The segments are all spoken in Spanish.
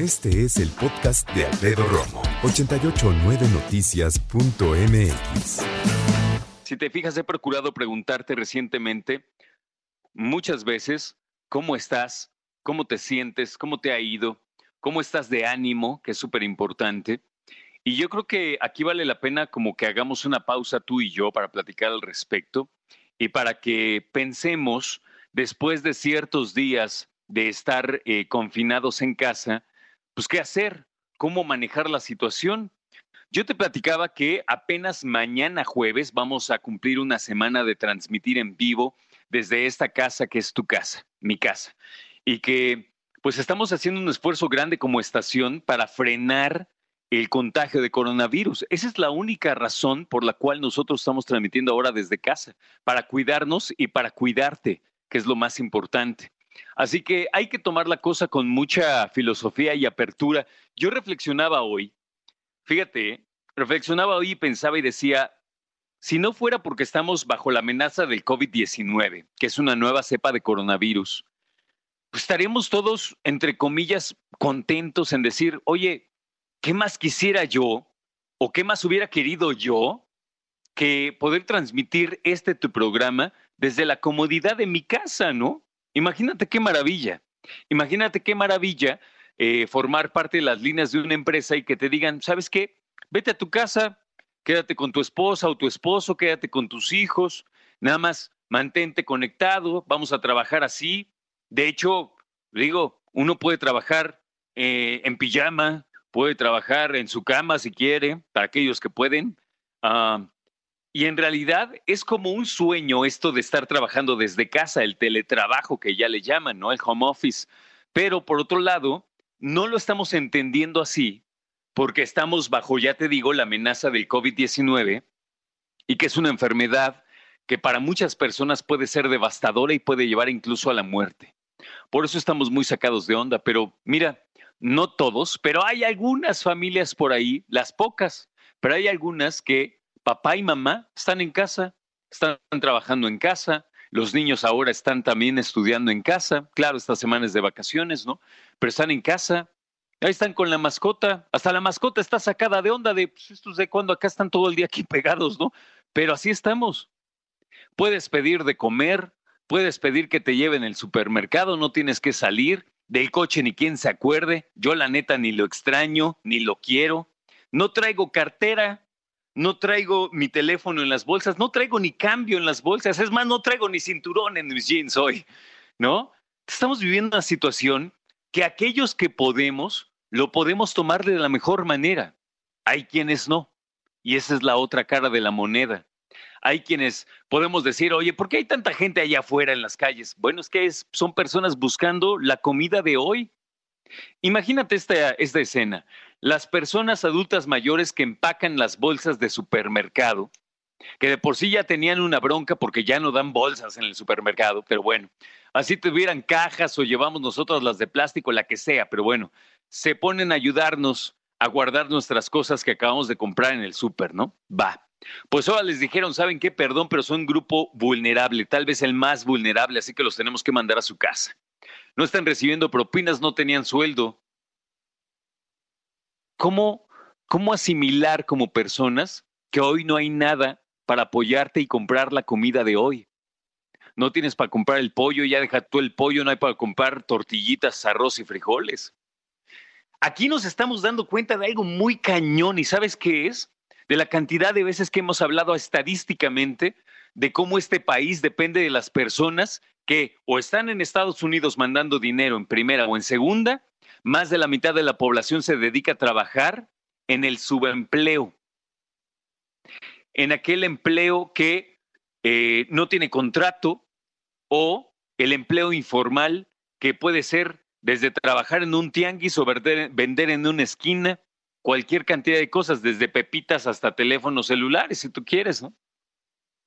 Este es el podcast de Alfredo Romo, 889noticias.mx. Si te fijas, he procurado preguntarte recientemente muchas veces cómo estás, cómo te sientes, cómo te ha ido, cómo estás de ánimo, que es súper importante. Y yo creo que aquí vale la pena como que hagamos una pausa tú y yo para platicar al respecto y para que pensemos después de ciertos días de estar eh, confinados en casa, pues qué hacer, cómo manejar la situación. Yo te platicaba que apenas mañana jueves vamos a cumplir una semana de transmitir en vivo desde esta casa que es tu casa, mi casa, y que pues estamos haciendo un esfuerzo grande como estación para frenar el contagio de coronavirus. Esa es la única razón por la cual nosotros estamos transmitiendo ahora desde casa, para cuidarnos y para cuidarte, que es lo más importante. Así que hay que tomar la cosa con mucha filosofía y apertura. Yo reflexionaba hoy, fíjate, reflexionaba hoy y pensaba y decía, si no fuera porque estamos bajo la amenaza del COVID-19, que es una nueva cepa de coronavirus, pues estaríamos todos, entre comillas, contentos en decir, oye, ¿qué más quisiera yo o qué más hubiera querido yo que poder transmitir este tu programa desde la comodidad de mi casa, ¿no? Imagínate qué maravilla. Imagínate qué maravilla eh, formar parte de las líneas de una empresa y que te digan, ¿sabes qué? Vete a tu casa, quédate con tu esposa o tu esposo, quédate con tus hijos, nada más mantente conectado, vamos a trabajar así. De hecho, digo, uno puede trabajar eh, en pijama, puede trabajar en su cama si quiere, para aquellos que pueden. Ah, y en realidad es como un sueño esto de estar trabajando desde casa, el teletrabajo que ya le llaman, ¿no? El home office. Pero por otro lado, no lo estamos entendiendo así porque estamos bajo, ya te digo, la amenaza del COVID-19 y que es una enfermedad que para muchas personas puede ser devastadora y puede llevar incluso a la muerte. Por eso estamos muy sacados de onda, pero mira, no todos, pero hay algunas familias por ahí, las pocas, pero hay algunas que papá y mamá están en casa, están trabajando en casa, los niños ahora están también estudiando en casa, claro, estas semanas de vacaciones, ¿no? Pero están en casa, ahí están con la mascota, hasta la mascota está sacada de onda de, pues, estos de cuando acá están todo el día aquí pegados, ¿no? Pero así estamos. Puedes pedir de comer, puedes pedir que te lleven el supermercado, no tienes que salir, del coche ni quien se acuerde, yo la neta ni lo extraño, ni lo quiero, no traigo cartera, no traigo mi teléfono en las bolsas, no traigo ni cambio en las bolsas, es más, no traigo ni cinturón en mis jeans hoy, ¿no? Estamos viviendo una situación que aquellos que podemos, lo podemos tomar de la mejor manera. Hay quienes no. Y esa es la otra cara de la moneda. Hay quienes podemos decir, oye, ¿por qué hay tanta gente allá afuera en las calles? Bueno, es que son personas buscando la comida de hoy. Imagínate esta, esta escena las personas adultas mayores que empacan las bolsas de supermercado, que de por sí ya tenían una bronca porque ya no dan bolsas en el supermercado, pero bueno, así tuvieran cajas o llevamos nosotros las de plástico, la que sea, pero bueno, se ponen a ayudarnos a guardar nuestras cosas que acabamos de comprar en el súper, ¿no? Va. Pues ahora les dijeron, ¿saben qué? Perdón, pero son un grupo vulnerable, tal vez el más vulnerable, así que los tenemos que mandar a su casa. No están recibiendo propinas, no tenían sueldo, ¿Cómo, ¿Cómo asimilar como personas que hoy no hay nada para apoyarte y comprar la comida de hoy? No tienes para comprar el pollo, ya deja tú el pollo, no hay para comprar tortillitas, arroz y frijoles. Aquí nos estamos dando cuenta de algo muy cañón y ¿sabes qué es? De la cantidad de veces que hemos hablado estadísticamente de cómo este país depende de las personas que o están en Estados Unidos mandando dinero en primera o en segunda más de la mitad de la población se dedica a trabajar en el subempleo, en aquel empleo que eh, no tiene contrato o el empleo informal que puede ser desde trabajar en un tianguis o vender, en una esquina, cualquier cantidad de cosas, desde pepitas hasta teléfonos celulares, si tú quieres, ¿no?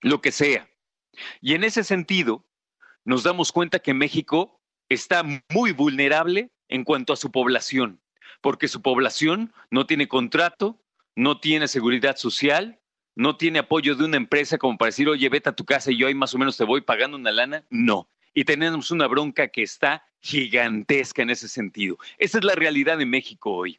Lo que sea. Y en ese sentido, nos damos cuenta que México está muy vulnerable en cuanto a su población, porque su población no tiene contrato, no tiene seguridad social, no tiene apoyo de una empresa como para decir, oye, vete a tu casa y yo ahí más o menos te voy pagando una lana. No, y tenemos una bronca que está gigantesca en ese sentido. Esa es la realidad de México hoy.